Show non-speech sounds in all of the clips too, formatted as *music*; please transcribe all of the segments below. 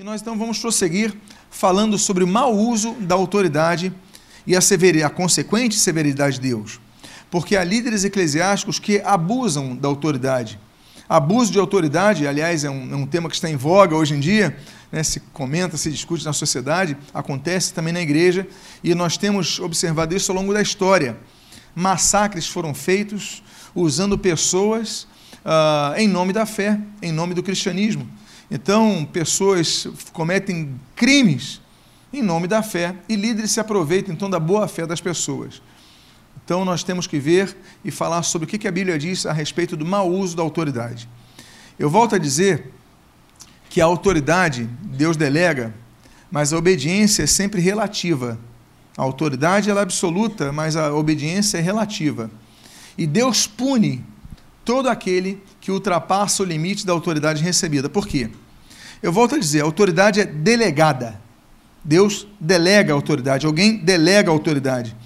E nós então vamos prosseguir falando sobre o mau uso da autoridade e a, a consequente severidade de Deus. Porque há líderes eclesiásticos que abusam da autoridade. Abuso de autoridade, aliás, é um, é um tema que está em voga hoje em dia, né, se comenta, se discute na sociedade, acontece também na igreja, e nós temos observado isso ao longo da história. Massacres foram feitos usando pessoas uh, em nome da fé, em nome do cristianismo. Então, pessoas cometem crimes em nome da fé e líderes se aproveitam então da boa fé das pessoas. Então, nós temos que ver e falar sobre o que a Bíblia diz a respeito do mau uso da autoridade. Eu volto a dizer que a autoridade Deus delega, mas a obediência é sempre relativa. A autoridade é absoluta, mas a obediência é relativa. E Deus pune todo aquele que ultrapassa o limite da autoridade recebida. Por quê? Eu volto a dizer, a autoridade é delegada. Deus delega a autoridade, alguém delega a autoridade.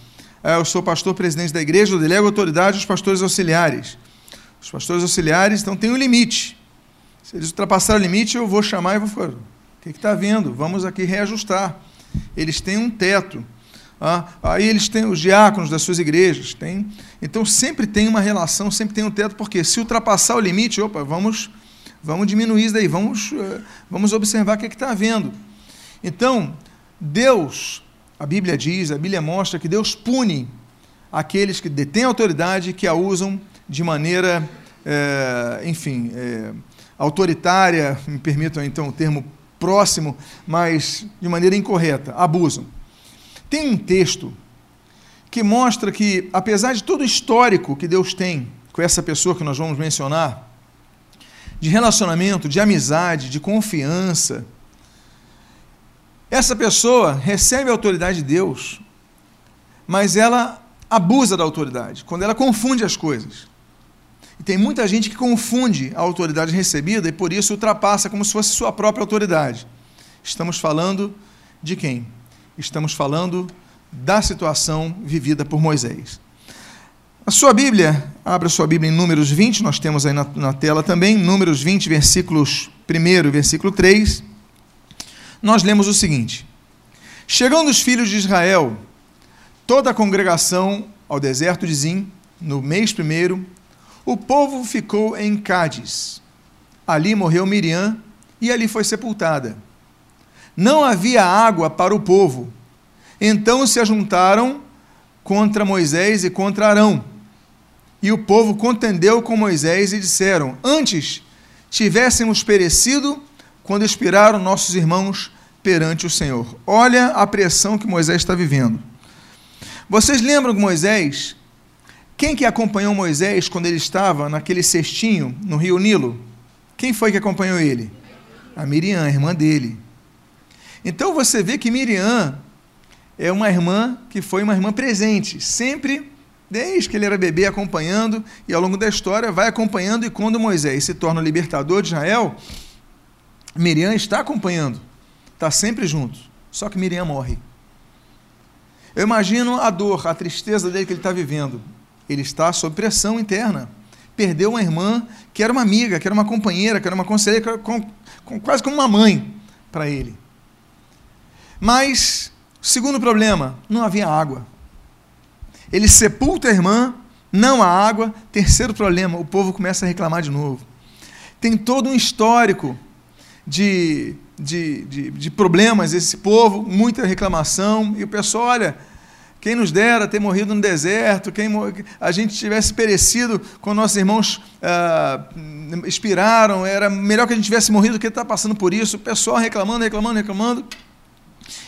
É, eu sou pastor presidente da igreja, eu delego a autoridade aos pastores auxiliares. Os pastores auxiliares, então, têm um limite. Se eles ultrapassarem o limite, eu vou chamar e vou falar: o que está vendo? Vamos aqui reajustar. Eles têm um teto. Ah, aí eles têm os diáconos das suas igrejas. Tem, então sempre tem uma relação, sempre tem um teto, porque se ultrapassar o limite, opa, vamos, vamos diminuir isso daí, vamos, eh, vamos observar o que é está havendo. Então, Deus, a Bíblia diz, a Bíblia mostra que Deus pune aqueles que detêm autoridade que a usam de maneira, é, enfim, é, autoritária, me permitam então o termo próximo, mas de maneira incorreta, abusam. Tem um texto que mostra que, apesar de todo o histórico que Deus tem com essa pessoa que nós vamos mencionar, de relacionamento, de amizade, de confiança, essa pessoa recebe a autoridade de Deus, mas ela abusa da autoridade, quando ela confunde as coisas. E tem muita gente que confunde a autoridade recebida e por isso ultrapassa como se fosse sua própria autoridade. Estamos falando de quem? Estamos falando da situação vivida por Moisés. A sua Bíblia, abra sua Bíblia em Números 20, nós temos aí na, na tela também, Números 20, versículos 1 versículo 3. Nós lemos o seguinte: Chegando os filhos de Israel, toda a congregação ao deserto de Zim, no mês primeiro, o povo ficou em Cádiz. Ali morreu Miriam e ali foi sepultada. Não havia água para o povo. Então se ajuntaram contra Moisés e contra Arão. E o povo contendeu com Moisés e disseram: Antes tivéssemos perecido quando expiraram nossos irmãos perante o Senhor. Olha a pressão que Moisés está vivendo. Vocês lembram que Moisés, quem que acompanhou Moisés quando ele estava naquele cestinho no rio Nilo? Quem foi que acompanhou ele? A Miriam, a irmã dele. Então você vê que Miriam é uma irmã que foi uma irmã presente, sempre, desde que ele era bebê, acompanhando, e ao longo da história vai acompanhando, e quando Moisés se torna o libertador de Israel, Miriam está acompanhando, está sempre junto, só que Miriam morre. Eu imagino a dor, a tristeza dele que ele está vivendo. Ele está sob pressão interna. Perdeu uma irmã que era uma amiga, que era uma companheira, que era uma conselheira, quase como uma mãe para ele. Mas, segundo problema, não havia água. Ele sepulta a irmã, não há água. Terceiro problema, o povo começa a reclamar de novo. Tem todo um histórico de, de, de, de problemas esse povo, muita reclamação, e o pessoal, olha, quem nos dera ter morrido no deserto, quem a gente tivesse perecido quando nossos irmãos ah, expiraram, era melhor que a gente tivesse morrido do que estar passando por isso. O pessoal reclamando, reclamando, reclamando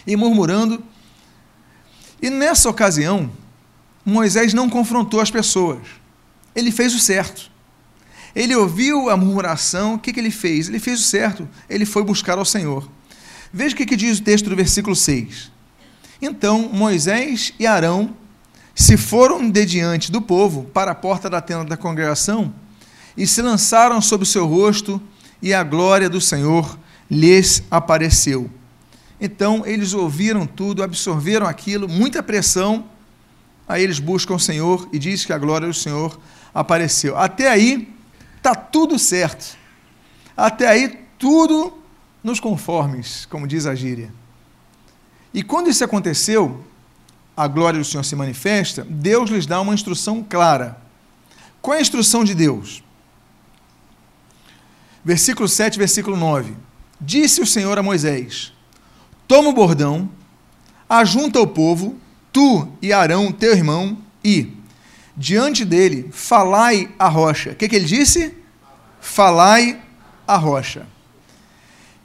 e murmurando. E nessa ocasião, Moisés não confrontou as pessoas. Ele fez o certo. Ele ouviu a murmuração, o que, que ele fez? Ele fez o certo, ele foi buscar ao Senhor. Veja o que, que diz o texto do versículo 6. Então Moisés e Arão se foram de diante do povo para a porta da tenda da congregação e se lançaram sobre o seu rosto, e a glória do Senhor lhes apareceu. Então eles ouviram tudo, absorveram aquilo, muita pressão. Aí eles buscam o Senhor e diz que a glória do Senhor apareceu. Até aí está tudo certo. Até aí tudo nos conformes, como diz a gíria. E quando isso aconteceu, a glória do Senhor se manifesta, Deus lhes dá uma instrução clara. Qual é a instrução de Deus? Versículo 7, versículo 9. Disse o Senhor a Moisés: Toma o bordão, ajunta o povo, tu e Arão, teu irmão, e, diante dele, falai a rocha. O que, que ele disse? Falai a rocha.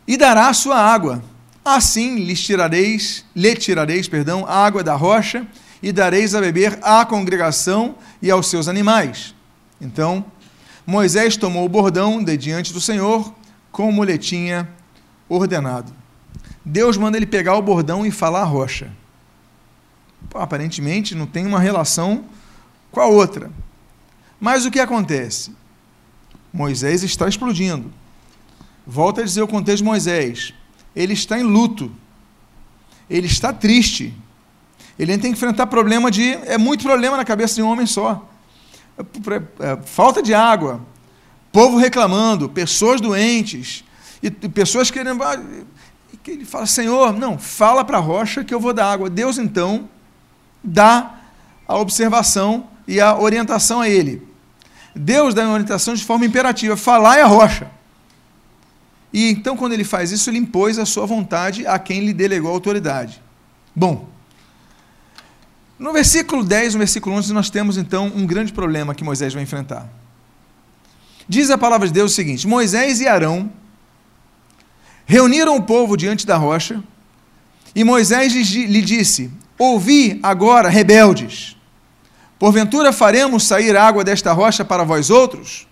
E dará sua água. Assim lhes tirareis, lhe tirareis, perdão, a água da rocha e dareis a beber à congregação e aos seus animais. Então, Moisés tomou o bordão de diante do Senhor, como lhe tinha ordenado. Deus manda ele pegar o bordão e falar a rocha. Pô, aparentemente não tem uma relação com a outra. Mas o que acontece? Moisés está explodindo. Volta a dizer o contexto de Moisés. Ele está em luto. Ele está triste. Ele tem que enfrentar problema de. É muito problema na cabeça de um homem só. É, falta de água, povo reclamando, pessoas doentes, e pessoas querendo. Ah, que ele fala, Senhor, não, fala para a rocha que eu vou dar água. Deus então dá a observação e a orientação a ele. Deus dá a orientação de forma imperativa, falar é a rocha. E então, quando ele faz isso, ele impôs a sua vontade a quem lhe delegou a autoridade. Bom, no versículo 10, no versículo 11, nós temos então um grande problema que Moisés vai enfrentar. Diz a palavra de Deus o seguinte: Moisés e Arão reuniram o povo diante da rocha, e Moisés lhe disse: Ouvi agora, rebeldes, porventura faremos sair água desta rocha para vós outros?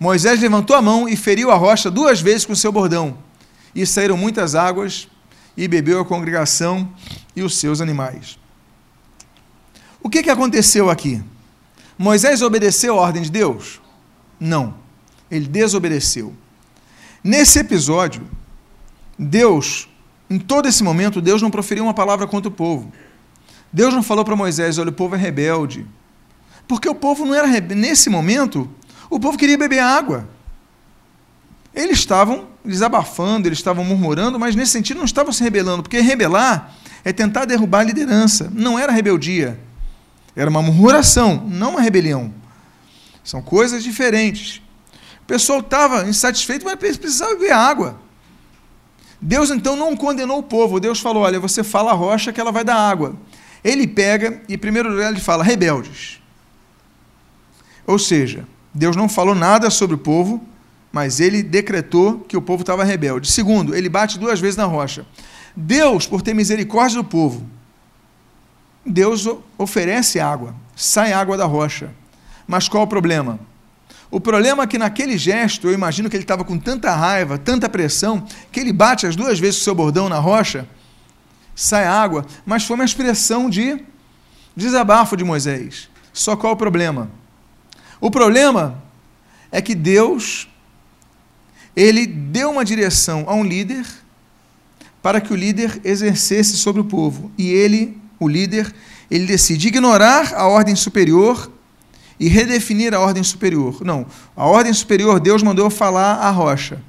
Moisés levantou a mão e feriu a rocha duas vezes com seu bordão, e saíram muitas águas, e bebeu a congregação e os seus animais. O que, que aconteceu aqui? Moisés obedeceu a ordem de Deus? Não, ele desobedeceu. Nesse episódio, Deus, em todo esse momento, Deus não proferiu uma palavra contra o povo. Deus não falou para Moisés: olha, o povo é rebelde. Porque o povo não era rebelde. Nesse momento, o povo queria beber água. Eles estavam desabafando, eles estavam murmurando, mas nesse sentido não estavam se rebelando, porque rebelar é tentar derrubar a liderança. Não era rebeldia. Era uma murmuração, não uma rebelião. São coisas diferentes. O pessoal estava insatisfeito, mas precisava beber água. Deus então não condenou o povo. Deus falou: olha, você fala a rocha que ela vai dar água. Ele pega e, primeiro lugar, ele fala: rebeldes. Ou seja, Deus não falou nada sobre o povo, mas ele decretou que o povo estava rebelde. Segundo, ele bate duas vezes na rocha. Deus, por ter misericórdia do povo, Deus oferece água, sai água da rocha. Mas qual o problema? O problema é que naquele gesto, eu imagino que ele estava com tanta raiva, tanta pressão, que ele bate as duas vezes o seu bordão na rocha, sai água, mas foi uma expressão de desabafo de Moisés. Só qual o problema? O problema é que Deus ele deu uma direção a um líder para que o líder exercesse sobre o povo. E ele, o líder, ele decide ignorar a ordem superior e redefinir a ordem superior. Não, a ordem superior Deus mandou eu falar a rocha.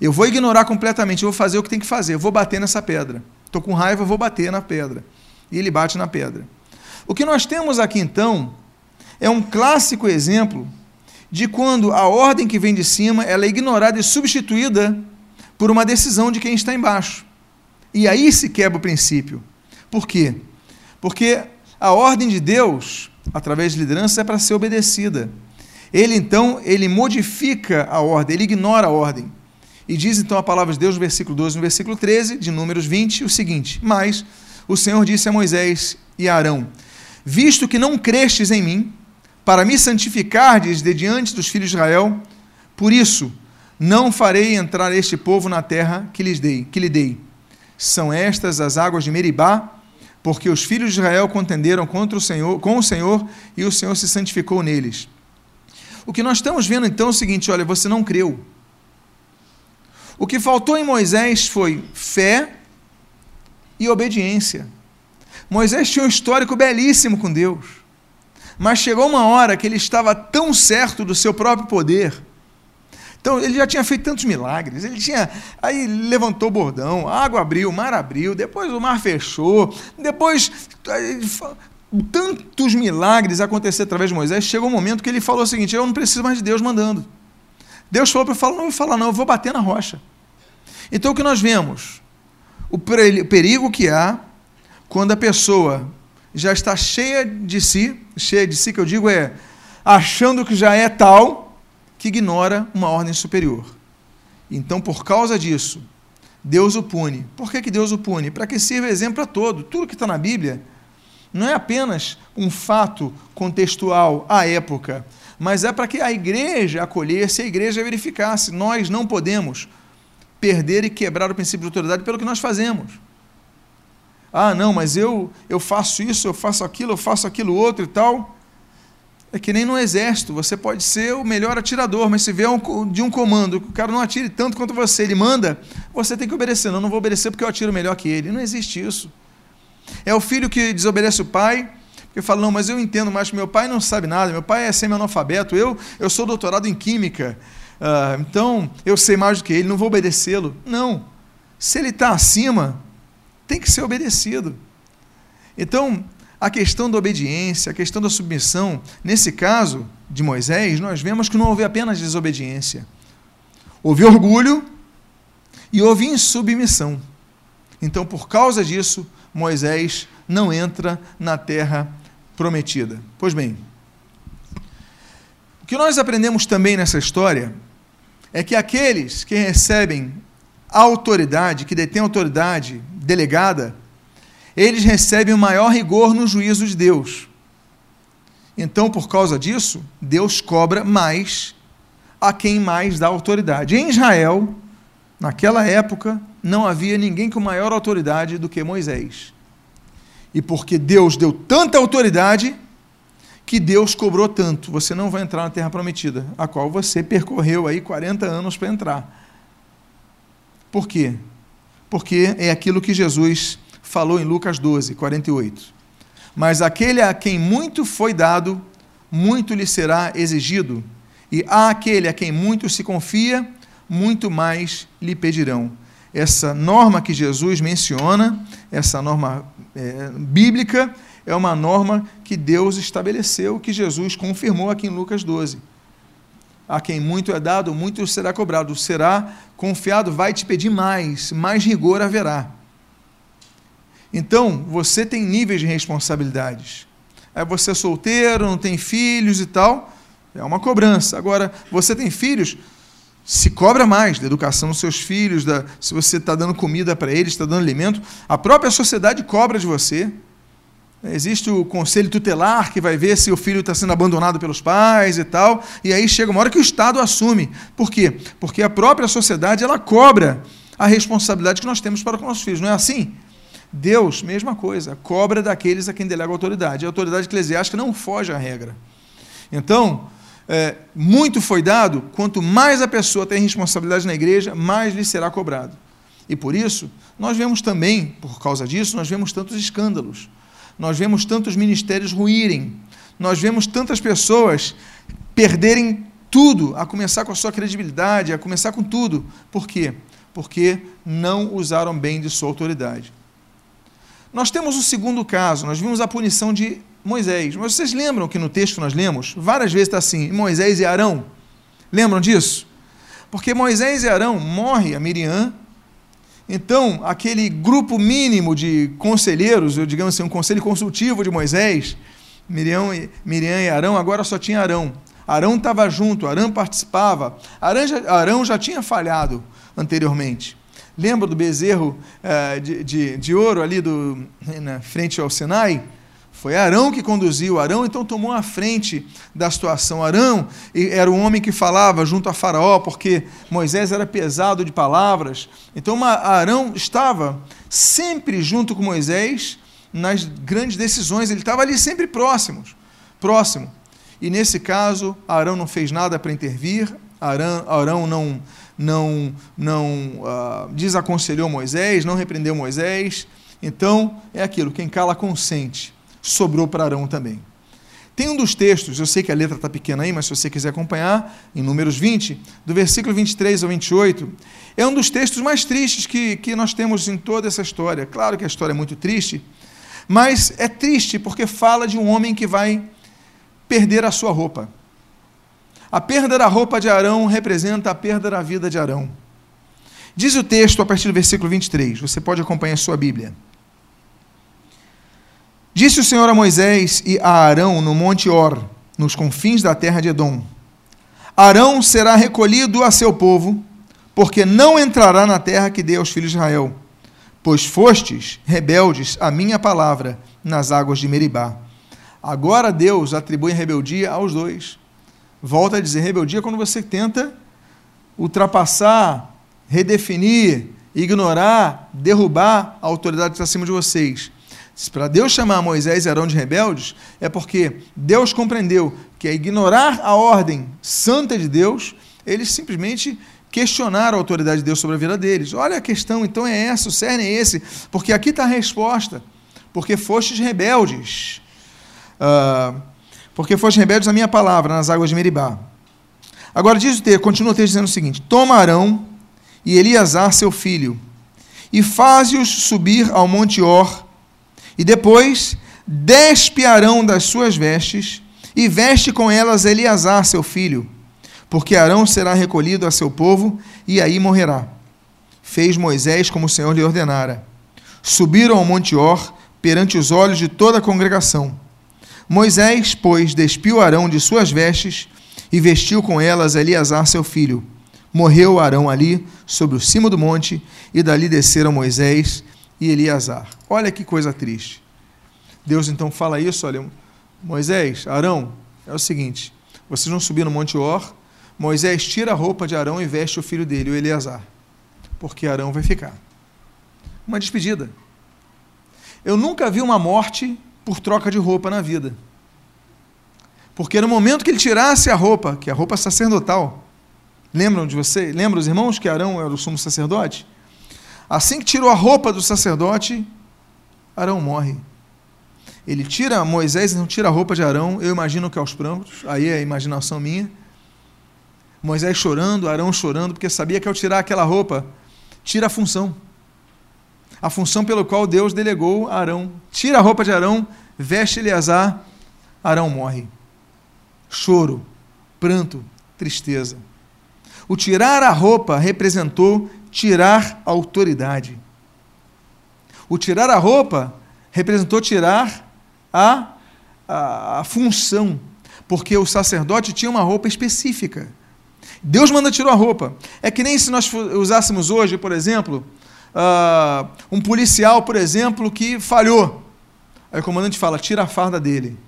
Eu vou ignorar completamente, eu vou fazer o que tem que fazer, eu vou bater nessa pedra. Estou com raiva, eu vou bater na pedra. E ele bate na pedra. O que nós temos aqui então é um clássico exemplo de quando a ordem que vem de cima ela é ignorada e substituída por uma decisão de quem está embaixo. E aí se quebra o princípio. Por quê? Porque a ordem de Deus através de liderança, é para ser obedecida. Ele então, ele modifica a ordem, ele ignora a ordem. E diz então a palavra de Deus no versículo 12, no versículo 13, de Números 20, o seguinte: Mas o Senhor disse a Moisés e a Arão: Visto que não crestes em mim, para me santificardes de diante dos filhos de Israel, por isso não farei entrar este povo na terra que lhes dei, que lhe dei. São estas as águas de Meribá, porque os filhos de Israel contenderam contra o Senhor, com o Senhor e o Senhor se santificou neles. O que nós estamos vendo então é o seguinte: olha, você não creu. O que faltou em Moisés foi fé e obediência. Moisés tinha um histórico belíssimo com Deus, mas chegou uma hora que ele estava tão certo do seu próprio poder, Então ele já tinha feito tantos milagres, ele tinha. Aí levantou o bordão, a água abriu, o mar abriu, depois o mar fechou, depois. Tantos milagres aconteceram através de Moisés, chegou um momento que ele falou o seguinte: Eu não preciso mais de Deus mandando. Deus falou para eu falar, não vou falar, não, eu vou bater na rocha. Então o que nós vemos? O perigo que há quando a pessoa já está cheia de si, cheia de si, que eu digo é achando que já é tal, que ignora uma ordem superior. Então, por causa disso, Deus o pune. Por que, que Deus o pune? Para que sirva exemplo a todo. Tudo que está na Bíblia não é apenas um fato contextual à época, mas é para que a igreja acolhesse, a igreja verificasse. Nós não podemos perder e quebrar o princípio de autoridade pelo que nós fazemos. Ah, não, mas eu, eu faço isso, eu faço aquilo, eu faço aquilo outro e tal. É que nem no exército, você pode ser o melhor atirador, mas se vier um, de um comando que o cara não atire tanto quanto você, ele manda, você tem que obedecer. Não, não vou obedecer porque eu atiro melhor que ele. Não existe isso. É o filho que desobedece o pai, porque fala, não, mas eu entendo mais que meu pai não sabe nada, meu pai é semi-analfabeto, eu, eu sou doutorado em química, uh, então eu sei mais do que ele, não vou obedecê-lo. Não. Se ele está acima, tem que ser obedecido. Então, a questão da obediência, a questão da submissão, nesse caso de Moisés, nós vemos que não houve apenas desobediência. Houve orgulho e houve insubmissão. Então, por causa disso, Moisés não entra na terra prometida. Pois bem, o que nós aprendemos também nessa história é que aqueles que recebem autoridade, que detêm autoridade delegada, eles recebem o maior rigor no juízo de Deus. Então, por causa disso, Deus cobra mais a quem mais dá autoridade. Em Israel, naquela época, não havia ninguém com maior autoridade do que Moisés. E porque Deus deu tanta autoridade, que Deus cobrou tanto. Você não vai entrar na terra prometida, a qual você percorreu aí 40 anos para entrar. Por quê? Porque é aquilo que Jesus falou em Lucas 12, 48. Mas aquele a quem muito foi dado, muito lhe será exigido, e àquele a quem muito se confia, muito mais lhe pedirão. Essa norma que Jesus menciona, essa norma é, bíblica, é uma norma que Deus estabeleceu, que Jesus confirmou aqui em Lucas 12. A quem muito é dado, muito será cobrado. Será confiado, vai te pedir mais, mais rigor haverá. Então, você tem níveis de responsabilidades. É você é solteiro, não tem filhos e tal, é uma cobrança. Agora, você tem filhos, se cobra mais da educação dos seus filhos, da, se você está dando comida para eles, está dando alimento, a própria sociedade cobra de você. Existe o conselho tutelar que vai ver se o filho está sendo abandonado pelos pais e tal, e aí chega uma hora que o Estado assume. Por quê? Porque a própria sociedade ela cobra a responsabilidade que nós temos para com nossos filhos. Não é assim? Deus, mesma coisa, cobra daqueles a quem delega autoridade. A autoridade eclesiástica não foge à regra. Então, é, muito foi dado, quanto mais a pessoa tem responsabilidade na igreja, mais lhe será cobrado. E por isso, nós vemos também, por causa disso, nós vemos tantos escândalos, nós vemos tantos ministérios ruírem, nós vemos tantas pessoas perderem tudo, a começar com a sua credibilidade, a começar com tudo. Por quê? Porque não usaram bem de sua autoridade. Nós temos o segundo caso, nós vimos a punição de Moisés. Mas vocês lembram que no texto nós lemos, várias vezes está assim, Moisés e Arão. Lembram disso? Porque Moisés e Arão morre a Miriam. Então, aquele grupo mínimo de conselheiros, eu digamos assim, um conselho consultivo de Moisés, Miriam e, Miriam e Arão, agora só tinha Arão. Arão estava junto, Arão participava. Arão já, Arão já tinha falhado anteriormente. Lembra do bezerro uh, de, de, de, ouro ali do, na frente ao Sinai? Foi Arão que conduziu. Arão então tomou a frente da situação. Arão era o homem que falava junto a Faraó, porque Moisés era pesado de palavras. Então Arão estava sempre junto com Moisés nas grandes decisões. Ele estava ali sempre próximo, próximo. E nesse caso, Arão não fez nada para intervir. Arão, Arão não não, não uh, desaconselhou Moisés, não repreendeu Moisés. Então, é aquilo: quem cala consente. Sobrou para Arão também. Tem um dos textos, eu sei que a letra está pequena aí, mas se você quiser acompanhar, em Números 20, do versículo 23 ao 28, é um dos textos mais tristes que, que nós temos em toda essa história. Claro que a história é muito triste, mas é triste porque fala de um homem que vai perder a sua roupa. A perda da roupa de Arão representa a perda da vida de Arão. Diz o texto a partir do versículo 23, você pode acompanhar a sua Bíblia. Disse o Senhor a Moisés e a Arão no monte Or, nos confins da terra de Edom: Arão será recolhido a seu povo, porque não entrará na terra que dei aos filhos de Israel, pois fostes rebeldes à minha palavra nas águas de Meribá. Agora Deus atribui rebeldia aos dois. Volta a dizer: rebeldia quando você tenta ultrapassar, redefinir, ignorar, derrubar a autoridade que está acima de vocês. Para Deus chamar Moisés e Arão de rebeldes, é porque Deus compreendeu que a ignorar a ordem santa de Deus, eles simplesmente questionaram a autoridade de Deus sobre a vida deles. Olha a questão, então é essa, o cerne é esse, porque aqui está a resposta. Porque fostes rebeldes. Uh, porque fostes rebeldes à minha palavra nas águas de Meribá. Agora diz o texto, continua o texto dizendo o seguinte: Toma Arão e Eliasar, seu filho, e faze-os subir ao monte Or e depois despe Arão das suas vestes e veste com elas Eleazar, seu filho, porque Arão será recolhido a seu povo e aí morrerá. Fez Moisés como o Senhor lhe ordenara. Subiram ao monte Or perante os olhos de toda a congregação. Moisés, pois, despiu Arão de suas vestes e vestiu com elas Eleazar, seu filho. Morreu Arão ali, sobre o cimo do monte, e dali desceram Moisés e Eleazar. Olha que coisa triste. Deus então fala isso, olha, Moisés, Arão, é o seguinte, vocês vão subir no Monte Or, Moisés tira a roupa de Arão e veste o filho dele, o Eleazar, porque Arão vai ficar. Uma despedida. Eu nunca vi uma morte por troca de roupa na vida. Porque no momento que ele tirasse a roupa, que é a roupa sacerdotal, lembram de você? Lembram os irmãos que Arão era o sumo sacerdote? Assim que tirou a roupa do sacerdote, Arão morre. Ele tira Moisés, não tira a roupa de Arão, eu imagino que aos prantos, aí é a imaginação minha. Moisés chorando, Arão chorando, porque sabia que ao tirar aquela roupa, tira a função. A função pelo qual Deus delegou a Arão. Tira a roupa de Arão, veste Eleazar, Arão morre. Choro, pranto, tristeza. O tirar a roupa representou tirar a autoridade. O tirar a roupa representou tirar a, a, a, função, porque o sacerdote tinha uma roupa específica. Deus manda tirar a roupa. É que nem se nós usássemos hoje, por exemplo, uh, um policial, por exemplo, que falhou. Aí o comandante fala: tira a farda dele.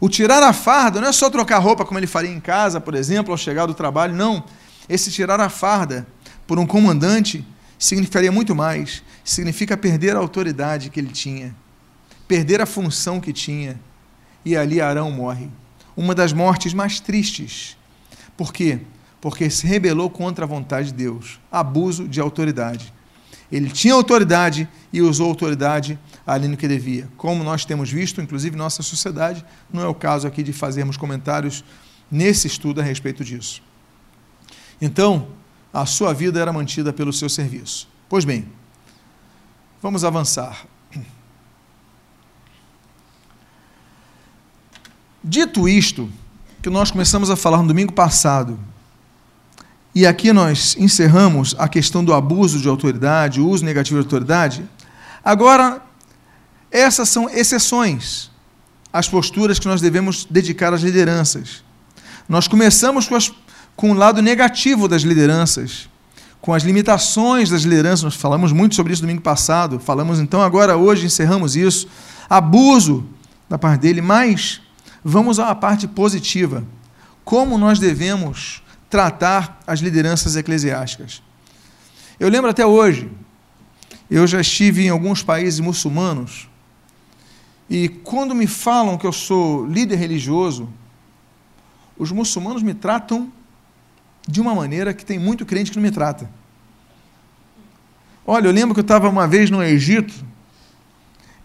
O tirar a farda não é só trocar roupa como ele faria em casa, por exemplo, ao chegar do trabalho, não. Esse tirar a farda por um comandante significaria muito mais. Significa perder a autoridade que ele tinha, perder a função que tinha. E ali Arão morre. Uma das mortes mais tristes. Por quê? Porque se rebelou contra a vontade de Deus. Abuso de autoridade. Ele tinha autoridade e usou autoridade ali no que devia. Como nós temos visto, inclusive nossa sociedade, não é o caso aqui de fazermos comentários nesse estudo a respeito disso. Então, a sua vida era mantida pelo seu serviço. Pois bem, vamos avançar. Dito isto, que nós começamos a falar no domingo passado, e aqui nós encerramos a questão do abuso de autoridade, o uso negativo de autoridade, agora, essas são exceções às posturas que nós devemos dedicar às lideranças. Nós começamos com as com o lado negativo das lideranças, com as limitações das lideranças. Nós falamos muito sobre isso domingo passado, falamos então agora, hoje, encerramos isso. Abuso da parte dele, mas vamos à parte positiva. Como nós devemos tratar as lideranças eclesiásticas? Eu lembro até hoje, eu já estive em alguns países muçulmanos, e quando me falam que eu sou líder religioso, os muçulmanos me tratam de uma maneira que tem muito crente que não me trata. Olha, eu lembro que eu estava uma vez no Egito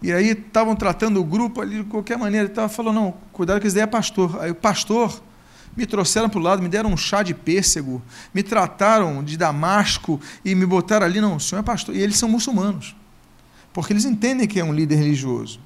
E aí estavam tratando o grupo ali de qualquer maneira. Ele estava falando, não, cuidado que esse daí é pastor. Aí o pastor me trouxeram para o lado, me deram um chá de pêssego, me trataram de damasco e me botaram ali, não, o senhor é pastor. E eles são muçulmanos, porque eles entendem que é um líder religioso.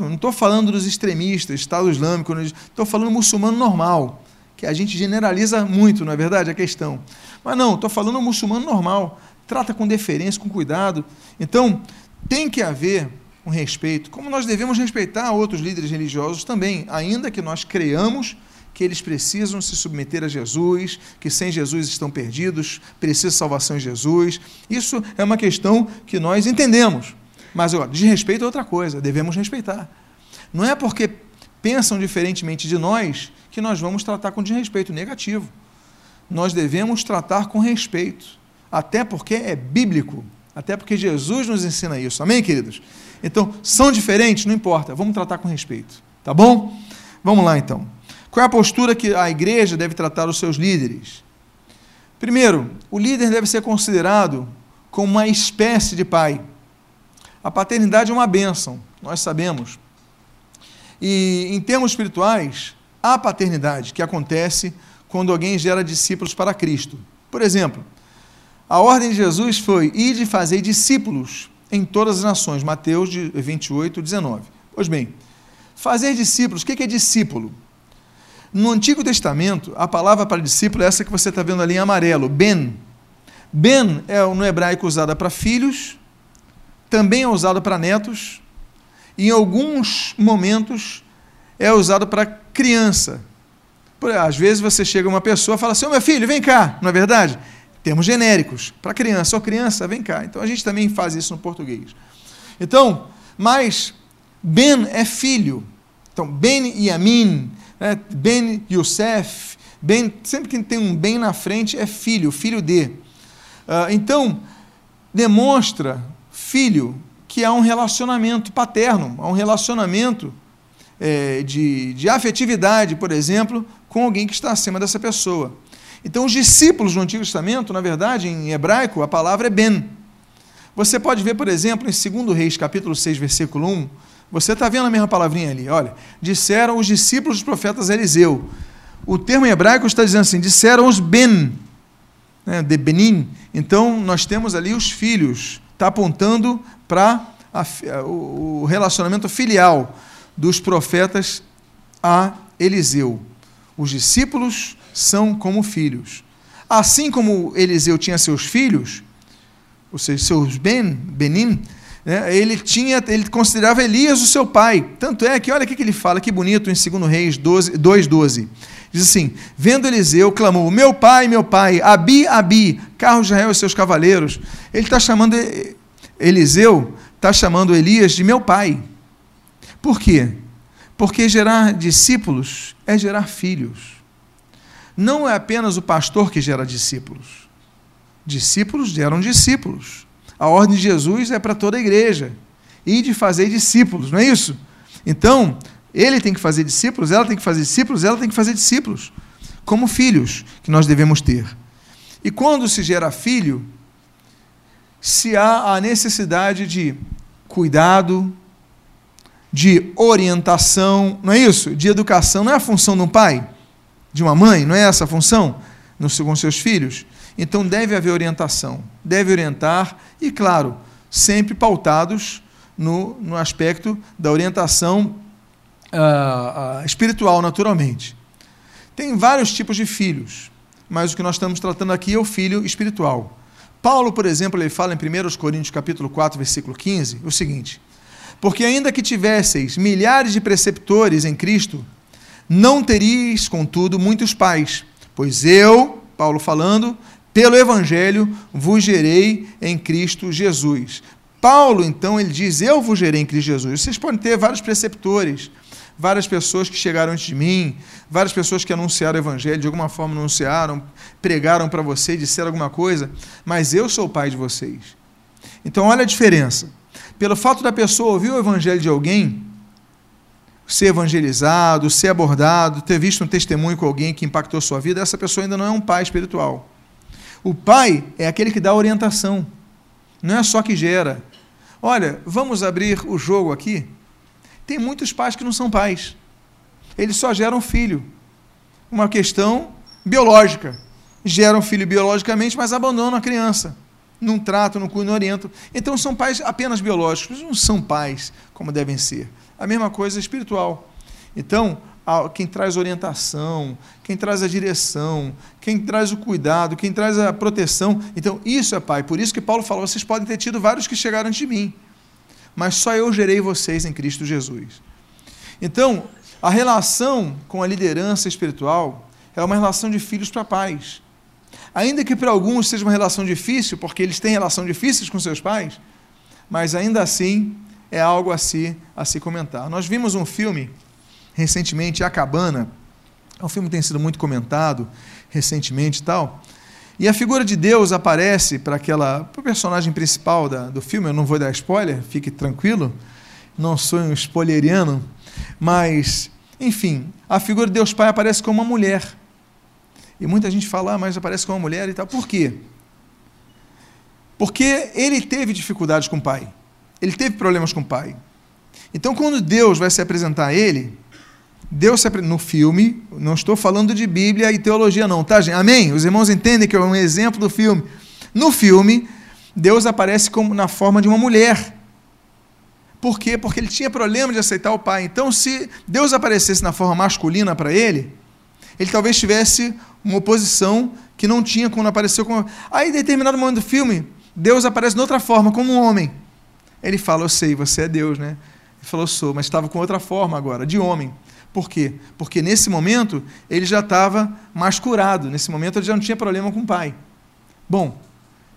Não estou falando dos extremistas, Estado Islâmico, estou falando muçulmano normal, que a gente generaliza muito, não é verdade? A questão. Mas não, estou falando muçulmano normal, trata com deferência, com cuidado. Então, tem que haver um respeito, como nós devemos respeitar outros líderes religiosos também, ainda que nós creamos que eles precisam se submeter a Jesus, que sem Jesus estão perdidos, precisa salvação em Jesus. Isso é uma questão que nós entendemos. Mas ó, desrespeito é outra coisa, devemos respeitar. Não é porque pensam diferentemente de nós que nós vamos tratar com desrespeito negativo. Nós devemos tratar com respeito, até porque é bíblico, até porque Jesus nos ensina isso. Amém, queridos? Então, são diferentes, não importa, vamos tratar com respeito. Tá bom? Vamos lá então. Qual é a postura que a igreja deve tratar os seus líderes? Primeiro, o líder deve ser considerado como uma espécie de pai. A paternidade é uma bênção, nós sabemos. E em termos espirituais, há paternidade que acontece quando alguém gera discípulos para Cristo. Por exemplo, a ordem de Jesus foi ir de fazer discípulos em todas as nações, Mateus 28, 19. Pois bem, fazer discípulos, o que é discípulo? No Antigo Testamento, a palavra para discípulo é essa que você está vendo ali em amarelo, Ben. Ben é no hebraico usada para filhos, também é usada para netos, e em alguns momentos é usado para criança. Às vezes você chega uma pessoa e fala assim: oh, meu filho, vem cá, não é verdade? Termos genéricos. Para criança, ó criança, vem cá. Então a gente também faz isso no português. Então, mas Ben é filho. Então, Ben e Amin é, ben Youssef, ben, sempre que tem um bem na frente é filho, filho de. Uh, então, demonstra, filho, que há um relacionamento paterno, há um relacionamento é, de, de afetividade, por exemplo, com alguém que está acima dessa pessoa. Então, os discípulos no Antigo Testamento, na verdade, em hebraico, a palavra é ben. Você pode ver, por exemplo, em 2 Reis, capítulo 6, versículo 1, você está vendo a mesma palavrinha ali? Olha, disseram os discípulos dos profetas Eliseu. O termo hebraico está dizendo assim: disseram os Ben, né, de Benin. Então, nós temos ali os filhos. Está apontando para o relacionamento filial dos profetas a Eliseu. Os discípulos são como filhos. Assim como Eliseu tinha seus filhos, ou seja, seus Ben, Benin, né, ele tinha, ele considerava Elias o seu pai. Tanto é que, olha o que ele fala, que bonito em 2 Reis 2,12. Diz assim: Vendo Eliseu, clamou: Meu pai, meu pai, Abi, Abi, carro de Israel e seus cavaleiros. Ele está chamando, Eliseu está chamando Elias de meu pai. Por quê? Porque gerar discípulos é gerar filhos. Não é apenas o pastor que gera discípulos. Discípulos geram discípulos. A ordem de Jesus é para toda a igreja. E de fazer discípulos, não é isso? Então, ele tem que fazer discípulos, ela tem que fazer discípulos, ela tem que fazer discípulos, como filhos que nós devemos ter. E quando se gera filho, se há a necessidade de cuidado, de orientação, não é isso? De educação, não é a função de um pai, de uma mãe, não é essa a função com seus filhos? Então deve haver orientação, deve orientar e, claro, sempre pautados no, no aspecto da orientação uh, uh, espiritual, naturalmente. Tem vários tipos de filhos, mas o que nós estamos tratando aqui é o filho espiritual. Paulo, por exemplo, ele fala em 1 Coríntios capítulo 4, versículo 15, o seguinte: Porque ainda que tivesseis milhares de preceptores em Cristo, não teríeis, contudo, muitos pais, pois eu, Paulo falando, pelo Evangelho vos gerei em Cristo Jesus. Paulo, então, ele diz: Eu vos gerei em Cristo Jesus. Vocês podem ter vários preceptores, várias pessoas que chegaram antes de mim, várias pessoas que anunciaram o Evangelho, de alguma forma anunciaram, pregaram para você, disseram alguma coisa, mas eu sou o pai de vocês. Então, olha a diferença. Pelo fato da pessoa ouvir o Evangelho de alguém, ser evangelizado, ser abordado, ter visto um testemunho com alguém que impactou sua vida, essa pessoa ainda não é um pai espiritual. O pai é aquele que dá orientação, não é só que gera. Olha, vamos abrir o jogo aqui. Tem muitos pais que não são pais. Eles só geram filho. Uma questão biológica. Geram filho biologicamente, mas abandonam a criança. Não tratam, não cuidam, não orientam. Então são pais apenas biológicos, não são pais como devem ser. A mesma coisa espiritual. Então, quem traz orientação, quem traz a direção, quem traz o cuidado, quem traz a proteção. Então, isso é pai. Por isso que Paulo falou: vocês podem ter tido vários que chegaram de mim, mas só eu gerei vocês em Cristo Jesus. Então, a relação com a liderança espiritual é uma relação de filhos para pais. Ainda que para alguns seja uma relação difícil, porque eles têm relação difíceis com seus pais, mas ainda assim é algo a se, a se comentar. Nós vimos um filme recentemente, A Cabana. É um filme tem sido muito comentado recentemente e tal. E a figura de Deus aparece para aquela o personagem principal da, do filme. Eu não vou dar spoiler, fique tranquilo. Não sou um spoileriano, mas enfim, a figura de Deus Pai aparece como uma mulher. E muita gente fala, ah, mas aparece como uma mulher e tal. Por quê? Porque ele teve dificuldades com o pai. Ele teve problemas com o pai. Então, quando Deus vai se apresentar a ele, Deus se no filme, não estou falando de Bíblia e teologia não, tá, gente? Amém? Os irmãos entendem que é um exemplo do filme. No filme, Deus aparece como na forma de uma mulher. Por quê? Porque ele tinha problema de aceitar o pai. Então, se Deus aparecesse na forma masculina para ele, ele talvez tivesse uma oposição que não tinha quando apareceu com. Aí, em determinado momento do filme, Deus aparece de outra forma, como um homem. Ele fala: Eu sei, você é Deus, né? Ele falou: Sou, mas estava com outra forma agora, de homem. Por quê? Porque nesse momento ele já estava mais curado, nesse momento ele já não tinha problema com o pai. Bom,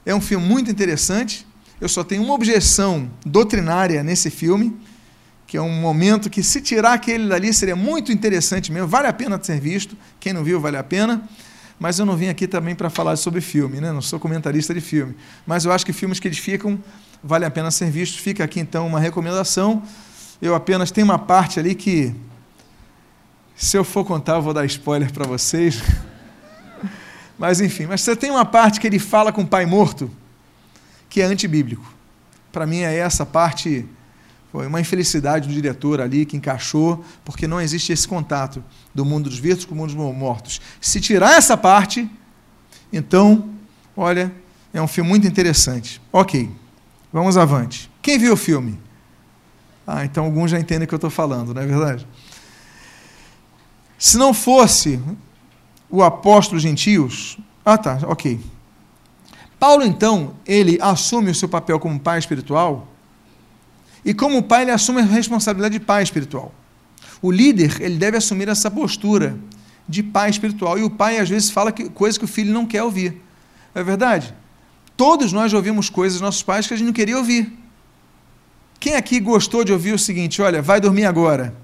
é um filme muito interessante. Eu só tenho uma objeção doutrinária nesse filme, que é um momento que, se tirar aquele dali, seria muito interessante mesmo, vale a pena ser visto. Quem não viu, vale a pena. Mas eu não vim aqui também para falar sobre filme, né? não sou comentarista de filme. Mas eu acho que filmes que edificam vale a pena ser vistos. Fica aqui então uma recomendação. Eu apenas tenho uma parte ali que se eu for contar, eu vou dar spoiler para vocês. *laughs* Mas enfim, mas você tem uma parte que ele fala com o pai morto, que é antibíblico. Para mim é essa parte, foi uma infelicidade do diretor ali que encaixou, porque não existe esse contato do mundo dos vivos com o mundo dos mortos. Se tirar essa parte, então, olha, é um filme muito interessante. Ok, vamos avante. Quem viu o filme? Ah, então alguns já entendem o que eu estou falando, não é verdade? Se não fosse o apóstolo gentios. Ah, tá, ok. Paulo, então, ele assume o seu papel como pai espiritual, e como pai, ele assume a responsabilidade de pai espiritual. O líder, ele deve assumir essa postura de pai espiritual, e o pai, às vezes, fala que, coisas que o filho não quer ouvir. É verdade? Todos nós ouvimos coisas dos nossos pais que a gente não queria ouvir. Quem aqui gostou de ouvir o seguinte: olha, vai dormir agora?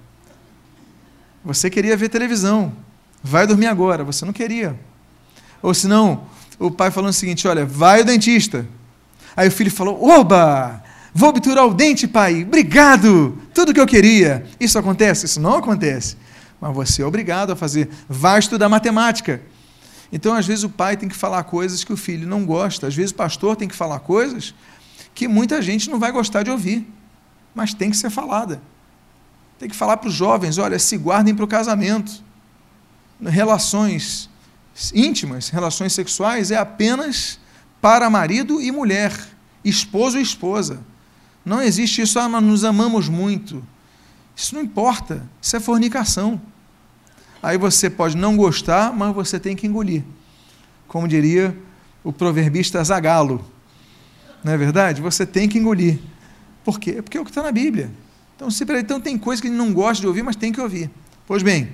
Você queria ver televisão. Vai dormir agora. Você não queria. Ou senão, o pai falando o seguinte: olha, vai ao dentista. Aí o filho falou: oba! Vou obturar o dente, pai. Obrigado! Tudo que eu queria. Isso acontece? Isso não acontece. Mas você é obrigado a fazer. Vai estudar matemática. Então, às vezes, o pai tem que falar coisas que o filho não gosta. Às vezes, o pastor tem que falar coisas que muita gente não vai gostar de ouvir. Mas tem que ser falada. Tem que falar para os jovens: olha, se guardem para o casamento. Relações íntimas, relações sexuais, é apenas para marido e mulher, esposo e esposa. Não existe isso, ah, mas nos amamos muito. Isso não importa, isso é fornicação. Aí você pode não gostar, mas você tem que engolir. Como diria o proverbista Zagalo. Não é verdade? Você tem que engolir. Por quê? Porque é o que está na Bíblia. Então, se, então tem coisas que ele não gosta de ouvir, mas tem que ouvir. Pois bem,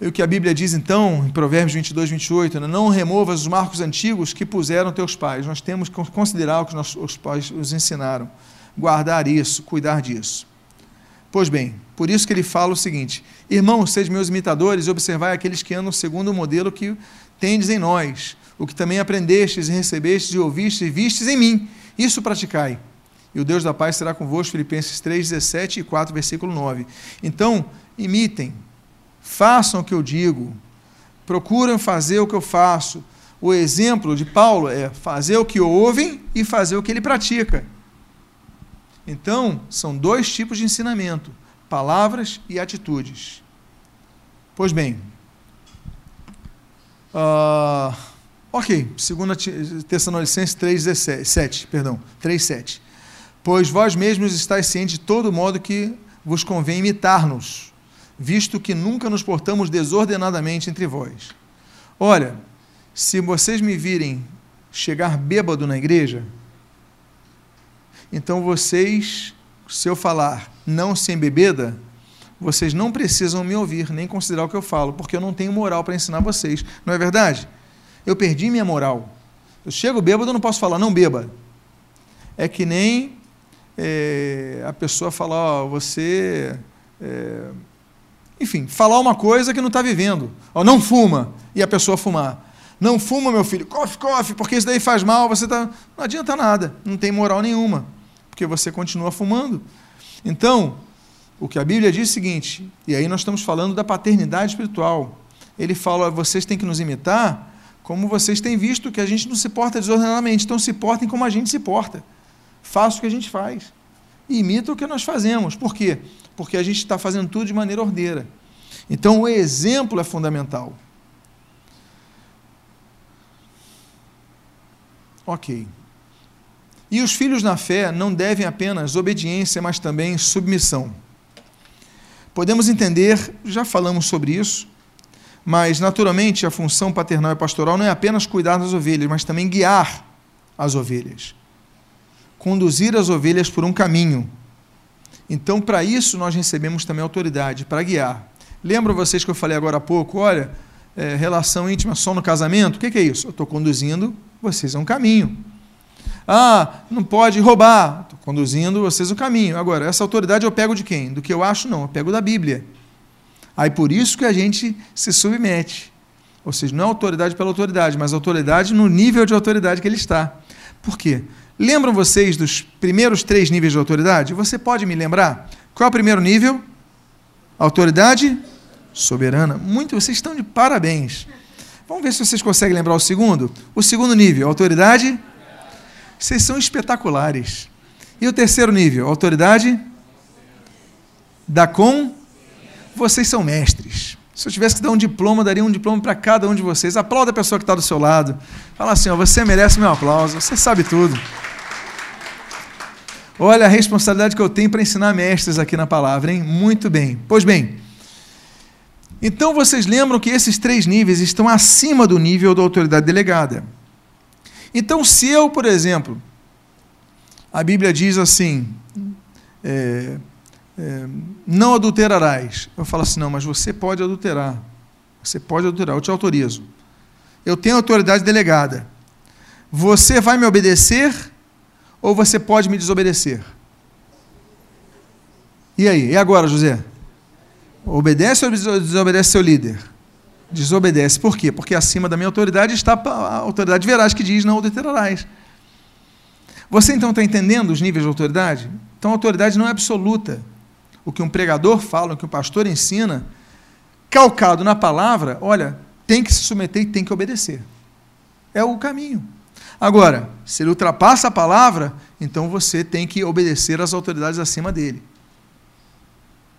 o que a Bíblia diz então, em Provérbios 22, 28, né? não removas os marcos antigos que puseram teus pais. Nós temos que considerar o que nossos pais nos ensinaram. Guardar isso, cuidar disso. Pois bem, por isso que ele fala o seguinte: Irmãos, sejam meus imitadores e observai aqueles que andam segundo o modelo que tendes em nós, o que também aprendestes e recebestes e ouvistes e vistes em mim. Isso praticai e o Deus da paz será convosco. Filipenses 3, 17 e 4, versículo 9. Então, imitem, façam o que eu digo, procurem fazer o que eu faço. O exemplo de Paulo é fazer o que ouvem e fazer o que ele pratica. Então, são dois tipos de ensinamento: palavras e atitudes. Pois bem, uh, ok, 2 Tessalonicenses 3, 7, perdão, 3, 7. Pois vós mesmos estáis cientes de todo modo que vos convém imitar-nos, visto que nunca nos portamos desordenadamente entre vós. Olha, se vocês me virem chegar bêbado na igreja, então vocês, se eu falar não sem bebida, vocês não precisam me ouvir, nem considerar o que eu falo, porque eu não tenho moral para ensinar vocês. Não é verdade? Eu perdi minha moral. Eu chego bêbado, eu não posso falar, não beba. É que nem é, a pessoa falar, ó, você. É, enfim, falar uma coisa que não está vivendo. Ó, não fuma, e a pessoa fumar. Não fuma, meu filho, cofe, cofe, porque isso daí faz mal, você tá. Não adianta nada, não tem moral nenhuma, porque você continua fumando. Então, o que a Bíblia diz é o seguinte, e aí nós estamos falando da paternidade espiritual. Ele fala: vocês têm que nos imitar como vocês têm visto que a gente não se porta desordenadamente, então se portem como a gente se porta. Faça o que a gente faz. Imita o que nós fazemos. Por quê? Porque a gente está fazendo tudo de maneira ordeira. Então o exemplo é fundamental. Ok. E os filhos na fé não devem apenas obediência, mas também submissão. Podemos entender, já falamos sobre isso, mas naturalmente a função paternal e pastoral não é apenas cuidar das ovelhas, mas também guiar as ovelhas. Conduzir as ovelhas por um caminho. Então, para isso, nós recebemos também autoridade, para guiar. Lembram vocês que eu falei agora há pouco? Olha, é, relação íntima só no casamento? O que, que é isso? Eu estou conduzindo vocês a um caminho. Ah, não pode roubar. Estou conduzindo vocês o caminho. Agora, essa autoridade eu pego de quem? Do que eu acho, não. Eu pego da Bíblia. Aí por isso que a gente se submete. Ou seja, não é autoridade pela autoridade, mas autoridade no nível de autoridade que ele está. Por quê? Lembram vocês dos primeiros três níveis de autoridade? Você pode me lembrar? Qual é o primeiro nível? Autoridade soberana. Muito, vocês estão de parabéns. Vamos ver se vocês conseguem lembrar o segundo. O segundo nível, autoridade. Vocês são espetaculares. E o terceiro nível, autoridade da com. Vocês são mestres. Se eu tivesse que dar um diploma, daria um diploma para cada um de vocês. Aplauda a pessoa que está do seu lado. Fala assim: ó, você merece meu aplauso. Você sabe tudo. Olha a responsabilidade que eu tenho para ensinar mestres aqui na palavra, hein? Muito bem. Pois bem, então vocês lembram que esses três níveis estão acima do nível da autoridade delegada. Então, se eu, por exemplo, a Bíblia diz assim: é, é, não adulterarás. Eu falo assim: não, mas você pode adulterar. Você pode adulterar, eu te autorizo. Eu tenho autoridade delegada. Você vai me obedecer ou você pode me desobedecer? E aí? E agora, José? Obedece ou desobedece seu líder? Desobedece. Por quê? Porque acima da minha autoridade está a autoridade veraz que diz não adulterarás. Você então está entendendo os níveis de autoridade? Então a autoridade não é absoluta. O que um pregador fala, o que um pastor ensina, calcado na palavra, olha, tem que se submeter e tem que obedecer. É o caminho. Agora, se ele ultrapassa a palavra, então você tem que obedecer às autoridades acima dele.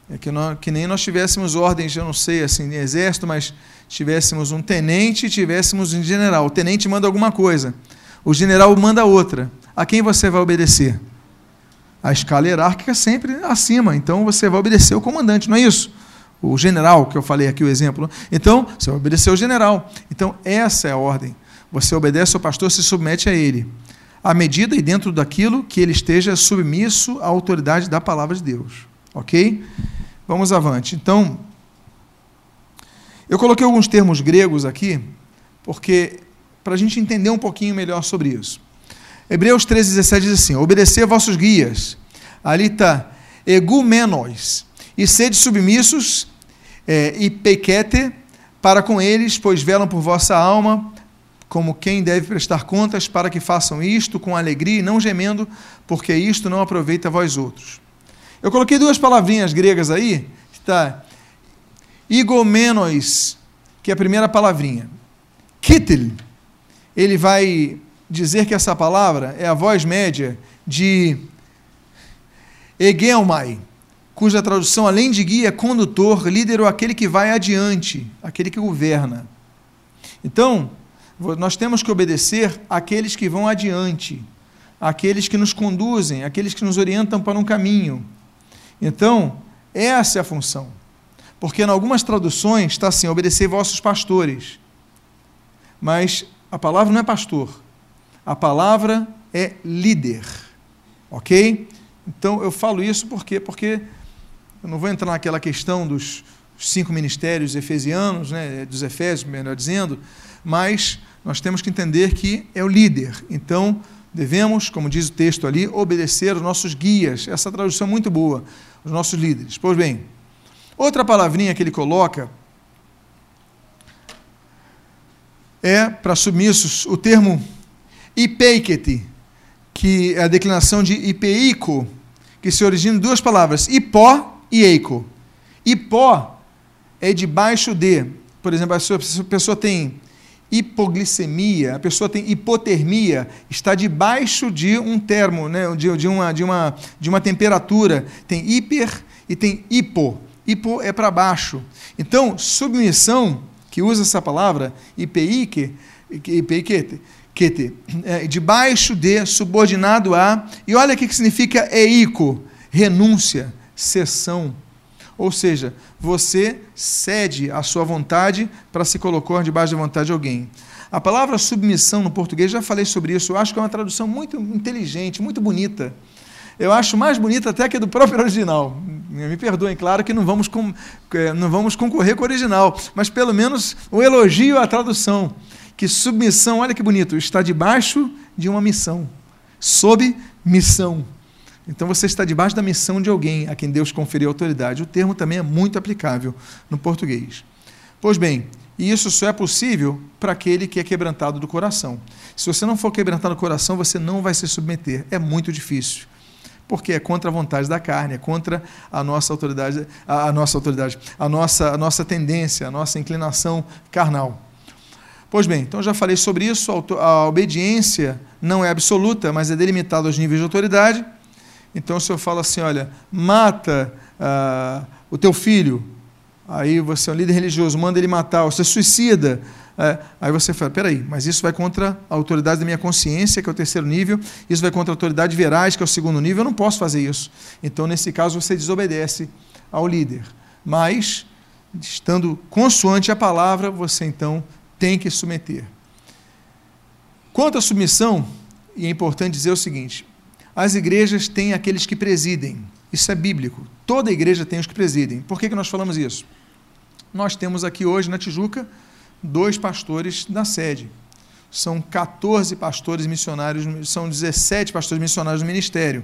É que, nós, que nem nós tivéssemos ordens, eu não sei, assim, de exército, mas tivéssemos um tenente e tivéssemos um general. O tenente manda alguma coisa, o general manda outra. A quem você vai obedecer? A escala hierárquica é sempre acima, então você vai obedecer o comandante, não é isso? O general, que eu falei aqui o exemplo. Então, você vai obedecer o general. Então, essa é a ordem. Você obedece ao pastor, se submete a ele. À medida e dentro daquilo que ele esteja submisso à autoridade da palavra de Deus. Ok? Vamos avante. Então, eu coloquei alguns termos gregos aqui, porque para a gente entender um pouquinho melhor sobre isso. Hebreus 13, 17 diz assim: Obedecer vossos guias. Ali está, egumenos, e sede submissos, é, e pequete, para com eles, pois velam por vossa alma, como quem deve prestar contas, para que façam isto com alegria e não gemendo, porque isto não aproveita vós outros. Eu coloquei duas palavrinhas gregas aí, está igomenos, que é a primeira palavrinha. Kittel, ele vai dizer que essa palavra é a voz média de Egelmai, cuja tradução, além de guia, é condutor, líder ou aquele que vai adiante, aquele que governa. Então, nós temos que obedecer àqueles que vão adiante, àqueles que nos conduzem, àqueles que nos orientam para um caminho. Então, essa é a função. Porque em algumas traduções está assim: obedecer vossos pastores. Mas a palavra não é pastor, a palavra é líder. Ok? Então eu falo isso por quê? Porque eu não vou entrar naquela questão dos cinco ministérios efesianos, né, dos Efésios, melhor dizendo, mas nós temos que entender que é o líder. Então, devemos, como diz o texto ali, obedecer os nossos guias. Essa tradução é muito boa, os nossos líderes. Pois bem, outra palavrinha que ele coloca é, para submissos, o termo ipeikete, que é a declinação de ipeico, que se origina em duas palavras, ipó e eico. Ipó é debaixo de, por exemplo, a pessoa tem hipoglicemia, a pessoa tem hipotermia, está debaixo de um termo, né, de, de, uma, de, uma, de uma temperatura. Tem hiper e tem hipo. Hipo é para baixo. Então, submissão, que usa essa palavra, IPIque, IPIquete, é, debaixo de, subordinado a. E olha o que significa eico: renúncia, cessão ou seja, você cede a sua vontade para se colocar debaixo da vontade de alguém. A palavra submissão no português, já falei sobre isso, eu acho que é uma tradução muito inteligente, muito bonita. Eu acho mais bonita até que a do próprio original. Me perdoem, claro que não vamos, com, é, não vamos concorrer com o original, mas pelo menos o elogio à tradução. Que submissão, olha que bonito, está debaixo de uma missão. Sob missão. Então você está debaixo da missão de alguém a quem Deus conferiu autoridade. O termo também é muito aplicável no português. Pois bem, e isso só é possível para aquele que é quebrantado do coração. Se você não for quebrantado do coração, você não vai se submeter. É muito difícil. Porque é contra a vontade da carne, é contra a nossa autoridade, a, nossa autoridade, a nossa, a nossa tendência, a nossa inclinação carnal. Pois bem, então já falei sobre isso. A obediência não é absoluta, mas é delimitada aos níveis de autoridade. Então o senhor fala assim: olha, mata ah, o teu filho. Aí você é um líder religioso, manda ele matar, você suicida. É, aí você fala: peraí, mas isso vai contra a autoridade da minha consciência, que é o terceiro nível, isso vai contra a autoridade veraz, que é o segundo nível, eu não posso fazer isso. Então, nesse caso, você desobedece ao líder. Mas, estando consoante a palavra, você então tem que submeter. Quanto à submissão, e é importante dizer o seguinte: as igrejas têm aqueles que presidem. Isso é bíblico. Toda igreja tem os que presidem. Por que, que nós falamos isso? Nós temos aqui hoje na Tijuca dois pastores da sede. São 14 pastores missionários, são 17 pastores missionários no ministério.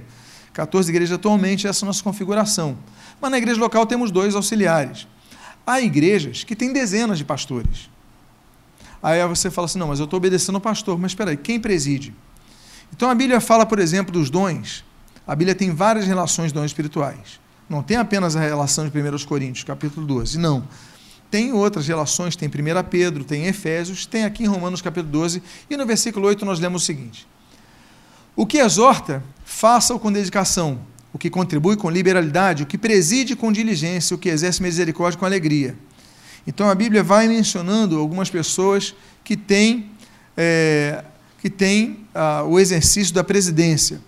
14 igrejas atualmente, essa é a nossa configuração. Mas na igreja local temos dois auxiliares. Há igrejas que têm dezenas de pastores. Aí você fala assim: não, mas eu estou obedecendo ao pastor. Mas espera aí, quem preside? Então a Bíblia fala, por exemplo, dos dons. A Bíblia tem várias relações de dons espirituais. Não tem apenas a relação de 1 Coríntios, capítulo 12. Não. Tem outras relações, tem 1 Pedro, tem Efésios, tem aqui em Romanos capítulo 12, e no versículo 8 nós lemos o seguinte: O que exorta, faça-o com dedicação, o que contribui com liberalidade, o que preside com diligência, o que exerce misericórdia com alegria. Então a Bíblia vai mencionando algumas pessoas que têm é, que tem ah, o exercício da presidência.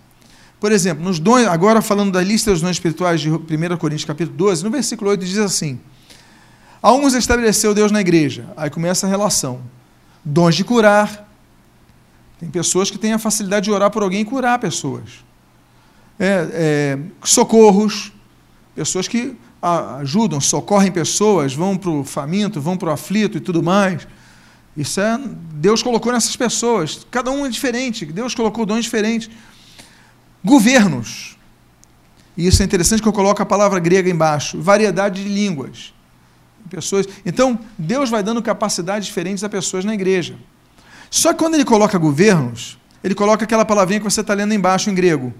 Por exemplo, nos dons, agora falando da lista dos dons espirituais de 1 Coríntios capítulo 12, no versículo 8 diz assim: A uns estabeleceu Deus na igreja. Aí começa a relação. Dons de curar. Tem pessoas que têm a facilidade de orar por alguém e curar pessoas. É, é, socorros. Pessoas que ajudam, socorrem pessoas, vão para o faminto, vão para o aflito e tudo mais. Isso é. Deus colocou nessas pessoas. Cada um é diferente. Deus colocou dons diferentes. Governos. E isso é interessante que eu coloco a palavra grega embaixo. Variedade de línguas. Pessoas. Então, Deus vai dando capacidades diferentes a pessoas na igreja. Só que quando ele coloca governos, ele coloca aquela palavrinha que você está lendo embaixo em grego.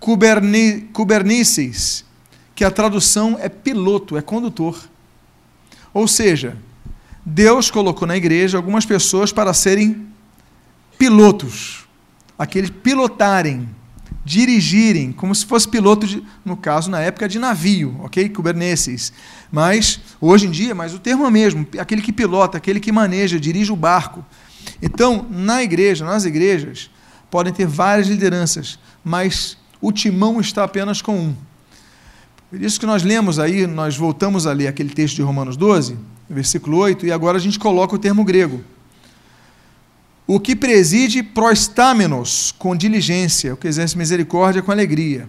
Kuberni, kubernices, que a tradução é piloto, é condutor. Ou seja, Deus colocou na igreja algumas pessoas para serem pilotos, aqueles pilotarem, dirigirem, como se fosse piloto, de, no caso, na época, de navio, ok? Kubernetes. Mas, hoje em dia, mas o termo é mesmo, aquele que pilota, aquele que maneja, dirige o barco. Então, na igreja, nas igrejas, podem ter várias lideranças, mas o timão está apenas com um. Por isso que nós lemos aí, nós voltamos a ler aquele texto de Romanos 12, versículo 8, e agora a gente coloca o termo grego. O que preside prostámenos com diligência, o que exerce misericórdia com alegria.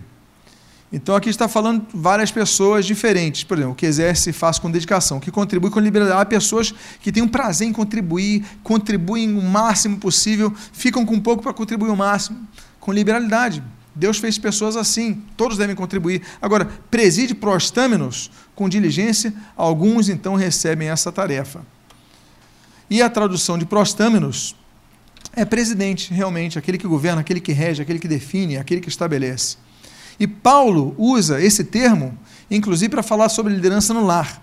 Então aqui está falando várias pessoas diferentes. Por exemplo, o que exerce faz com dedicação, o que contribui com liberdade. Há pessoas que têm um prazer em contribuir, contribuem o máximo possível, ficam com pouco para contribuir o máximo, com liberalidade. Deus fez pessoas assim, todos devem contribuir. Agora, preside prostâmenos com diligência, alguns então recebem essa tarefa. E a tradução de prostâmenos é presidente, realmente, aquele que governa, aquele que rege, aquele que define, aquele que estabelece. E Paulo usa esse termo, inclusive, para falar sobre liderança no lar.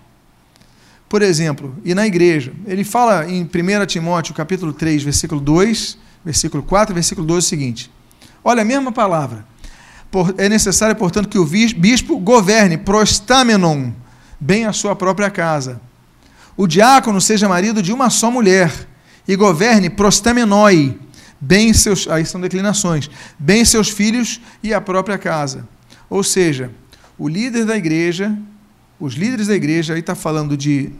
Por exemplo, e na igreja. Ele fala em 1 Timóteo, capítulo 3, versículo 2, versículo 4, versículo 12 o seguinte. Olha a mesma palavra. É necessário, portanto, que o bispo governe, prostamenon, bem a sua própria casa. O diácono seja marido de uma só mulher e governe prostamenoi, bem seus, aí são declinações, bem seus filhos e a própria casa. Ou seja, o líder da igreja, os líderes da igreja, aí está falando de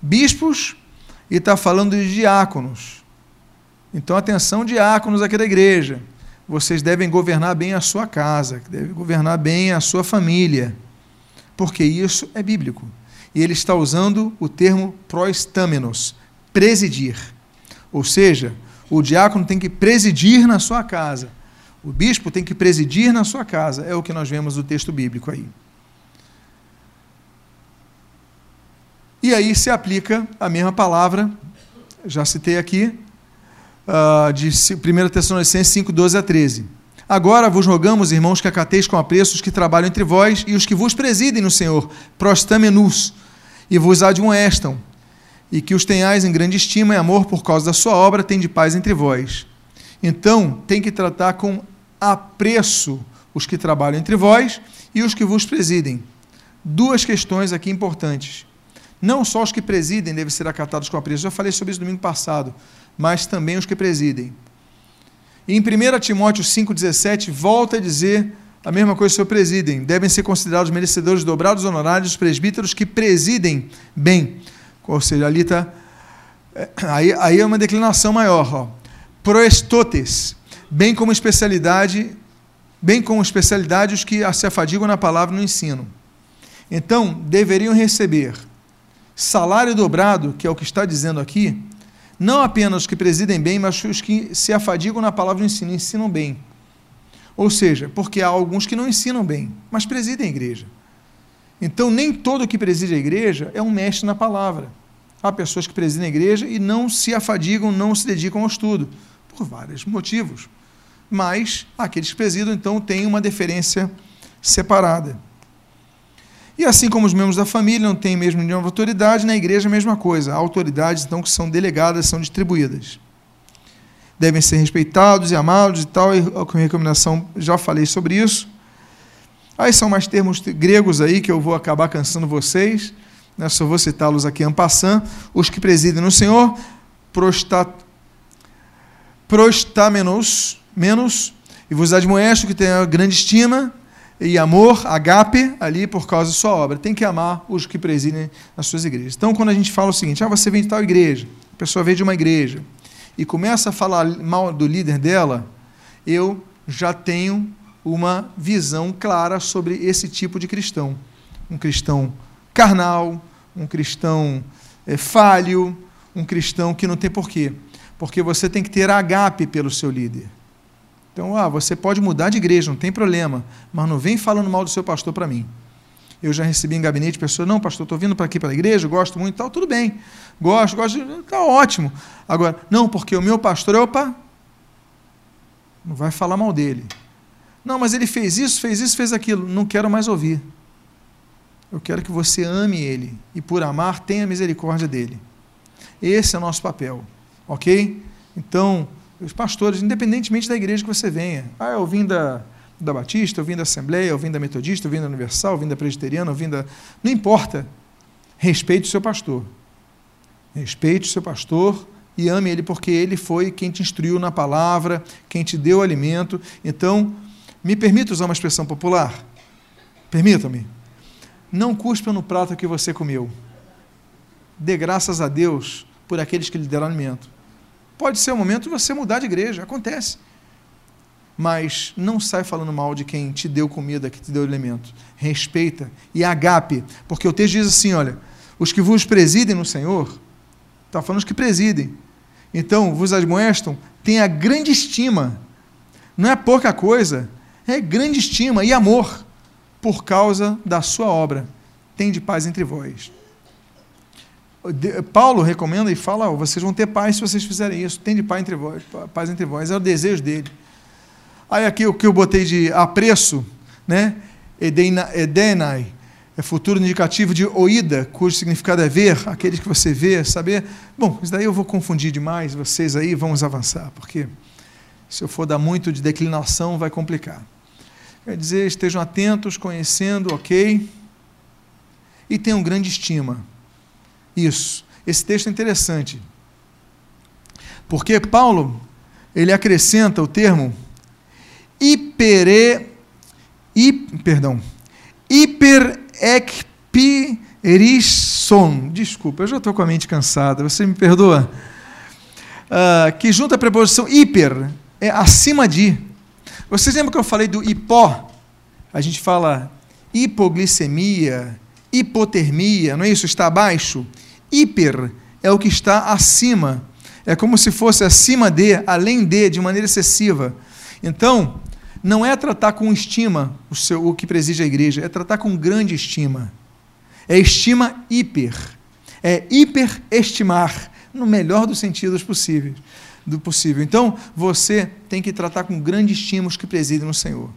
bispos e está falando de diáconos. Então, atenção, diáconos aqui da igreja. Vocês devem governar bem a sua casa, devem governar bem a sua família, porque isso é bíblico. E ele está usando o termo proestamenos, presidir. Ou seja, o diácono tem que presidir na sua casa. O bispo tem que presidir na sua casa. É o que nós vemos no texto bíblico aí. E aí se aplica a mesma palavra, já citei aqui, uh, de 1 Tessalonicenses 5, 12 a 13. Agora vos rogamos, irmãos, que acateis com apreço os que trabalham entre vós e os que vos presidem no Senhor, prostamenus, e vos admoestam, e que os tenhais em grande estima e amor por causa da sua obra, tem de paz entre vós. Então, tem que tratar com apreço os que trabalham entre vós e os que vos presidem. Duas questões aqui importantes. Não só os que presidem devem ser acatados com apreço, eu falei sobre isso domingo passado, mas também os que presidem. E em 1 Timóteo 5,17, volta a dizer a mesma coisa sobre presidem. Devem ser considerados merecedores dobrados honorários os presbíteros que presidem bem ou seja, ali está. É, aí, aí é uma declinação maior. Ó. Proestotes, bem como especialidade, bem como especialidade os que se afadigam na palavra no ensino. Então, deveriam receber salário dobrado, que é o que está dizendo aqui, não apenas os que presidem bem, mas os que se afadigam na palavra no ensino, ensinam bem. Ou seja, porque há alguns que não ensinam bem, mas presidem a igreja. Então, nem todo que preside a igreja é um mestre na palavra. Há pessoas que presidem a igreja e não se afadigam, não se dedicam ao estudo, por vários motivos. Mas aqueles que presidam, então, têm uma deferência separada. E assim como os membros da família não têm mesmo nenhuma autoridade, na igreja a mesma coisa. Há autoridades, então, que são delegadas, são distribuídas. Devem ser respeitados e amados e tal, e com recomendação já falei sobre isso. Aí são mais termos gregos aí que eu vou acabar cansando vocês. Né? Só vou citá-los aqui en passant. Os que presidem no Senhor, prostat, prostamenos, menos, e vos admoesto que tenha grande estima e amor, agape, ali por causa da sua obra. Tem que amar os que presidem nas suas igrejas. Então, quando a gente fala o seguinte, ah, você vem de tal igreja, a pessoa vem de uma igreja, e começa a falar mal do líder dela, eu já tenho uma visão clara sobre esse tipo de cristão. Um cristão carnal, um cristão é, falho, um cristão que não tem porquê. Porque você tem que ter agape pelo seu líder. Então, ah, você pode mudar de igreja, não tem problema, mas não vem falando mal do seu pastor para mim. Eu já recebi em gabinete pessoas, não, pastor, estou vindo para aqui para a igreja, gosto muito e tal, tudo bem. Gosto, gosto, está ótimo. Agora, não, porque o meu pastor, opa, não vai falar mal dele. Não, mas ele fez isso, fez isso, fez aquilo. Não quero mais ouvir. Eu quero que você ame ele e, por amar, tenha misericórdia dele. Esse é o nosso papel, ok? Então, os pastores, independentemente da igreja que você venha, ah, eu vim da, da Batista, eu vim da Assembleia, eu vim da Metodista, eu vim da Universal, eu vim da Presbiteriana, eu vim da. Não importa. Respeite o seu pastor. Respeite o seu pastor e ame ele, porque ele foi quem te instruiu na palavra, quem te deu alimento. Então, me permita usar uma expressão popular? Permita-me. Não cuspa no prato que você comeu. Dê graças a Deus por aqueles que lhe deram alimento. Pode ser o momento de você mudar de igreja, acontece mas não sai falando mal de quem te deu comida, que te deu alimento. Respeita e agape, porque o texto diz assim: olha, os que vos presidem no Senhor, está falando os que presidem, então vos admoestam, tenha grande estima, não é pouca coisa, é grande estima e amor por causa da sua obra. Tem de paz entre vós. Paulo recomenda e fala: oh, vocês vão ter paz se vocês fizerem isso. Tem de paz entre vós, paz entre vós. É o desejo dele. Aí aqui o que eu botei de apreço, né? Edenai, é futuro indicativo de oída, cujo significado é ver, aqueles que você vê, saber. Bom, isso daí eu vou confundir demais, vocês aí vamos avançar, porque se eu for dar muito de declinação vai complicar. Quer dizer, estejam atentos, conhecendo, ok? E tenham grande estima. Isso. Esse texto é interessante. Porque Paulo, ele acrescenta o termo hipere, hip, perdão. Desculpa, eu já estou com a mente cansada, você me perdoa? Uh, que junta a preposição hiper, é acima de. Vocês lembram que eu falei do hipó? A gente fala hipoglicemia, hipotermia, não é isso? Está abaixo. Hiper é o que está acima. É como se fosse acima de, além de, de maneira excessiva. Então, não é tratar com estima o, seu, o que preside a igreja, é tratar com grande estima. É estima hiper. É hiperestimar, no melhor dos sentidos possíveis, do possível. Então, você tem que tratar com grande estima os que presidem no Senhor.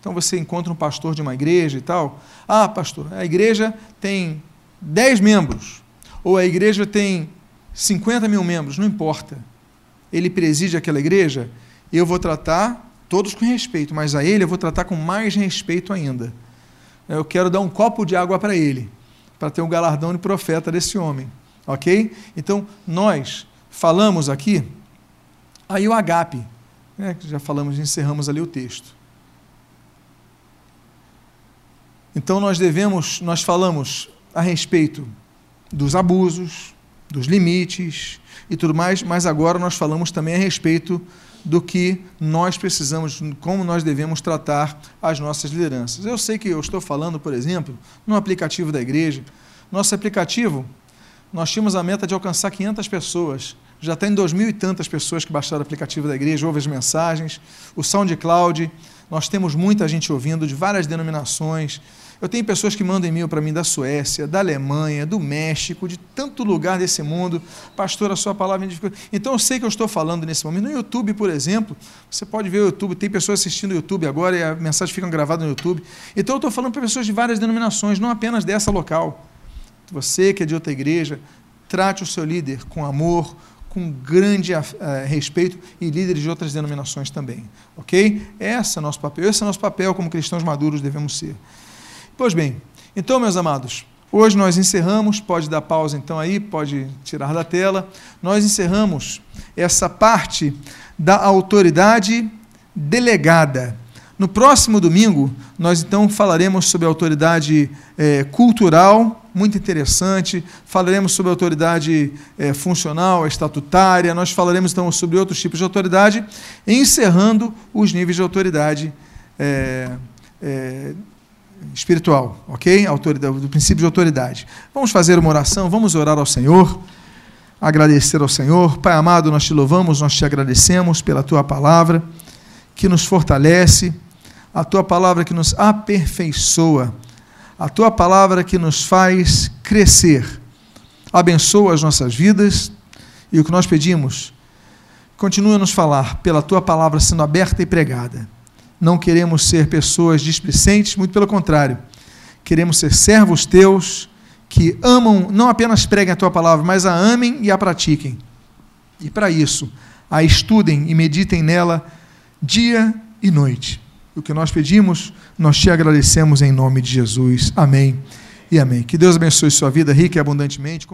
Então, você encontra um pastor de uma igreja e tal. Ah, pastor, a igreja tem 10 membros, ou a igreja tem 50 mil membros, não importa. Ele preside aquela igreja, eu vou tratar todos com respeito, mas a ele eu vou tratar com mais respeito ainda. Eu quero dar um copo de água para ele, para ter um galardão de profeta desse homem. Ok? Então, nós falamos aqui, aí o agape, né, já falamos, encerramos ali o texto. Então, nós devemos, nós falamos a respeito dos abusos, dos limites e tudo mais, mas agora nós falamos também a respeito do que nós precisamos, como nós devemos tratar as nossas lideranças. Eu sei que eu estou falando, por exemplo, no aplicativo da igreja. Nosso aplicativo, nós tínhamos a meta de alcançar 500 pessoas. Já tem dois mil e tantas pessoas que baixaram o aplicativo da igreja, ouvem as mensagens. O SoundCloud, nós temos muita gente ouvindo de várias denominações. Eu tenho pessoas que mandam e-mail para mim da Suécia, da Alemanha, do México, de tanto lugar desse mundo. Pastor, a sua palavra Então eu sei que eu estou falando nesse momento. No YouTube, por exemplo, você pode ver o YouTube, tem pessoas assistindo o YouTube agora e a mensagem fica gravada no YouTube. Então eu estou falando para pessoas de várias denominações, não apenas dessa local. Você que é de outra igreja, trate o seu líder com amor, com grande uh, respeito e líderes de outras denominações também. Ok? Esse é nosso papel. Esse é nosso papel como cristãos maduros devemos ser. Pois bem, então, meus amados, hoje nós encerramos, pode dar pausa então aí, pode tirar da tela. Nós encerramos essa parte da autoridade delegada. No próximo domingo, nós então falaremos sobre autoridade é, cultural, muito interessante. Falaremos sobre autoridade é, funcional, estatutária. Nós falaremos então sobre outros tipos de autoridade, encerrando os níveis de autoridade é, espiritual, ok? Autoridade, do princípio de autoridade. Vamos fazer uma oração, vamos orar ao Senhor, agradecer ao Senhor. Pai amado, nós te louvamos, nós te agradecemos pela tua palavra que nos fortalece, a tua palavra que nos aperfeiçoa, a tua palavra que nos faz crescer. Abençoa as nossas vidas e o que nós pedimos, continua a nos falar pela tua palavra sendo aberta e pregada não queremos ser pessoas displicentes, muito pelo contrário. Queremos ser servos teus que amam, não apenas preguem a tua palavra, mas a amem e a pratiquem. E para isso, a estudem e meditem nela dia e noite. O que nós pedimos, nós te agradecemos em nome de Jesus. Amém e amém. Que Deus abençoe sua vida rica e abundantemente.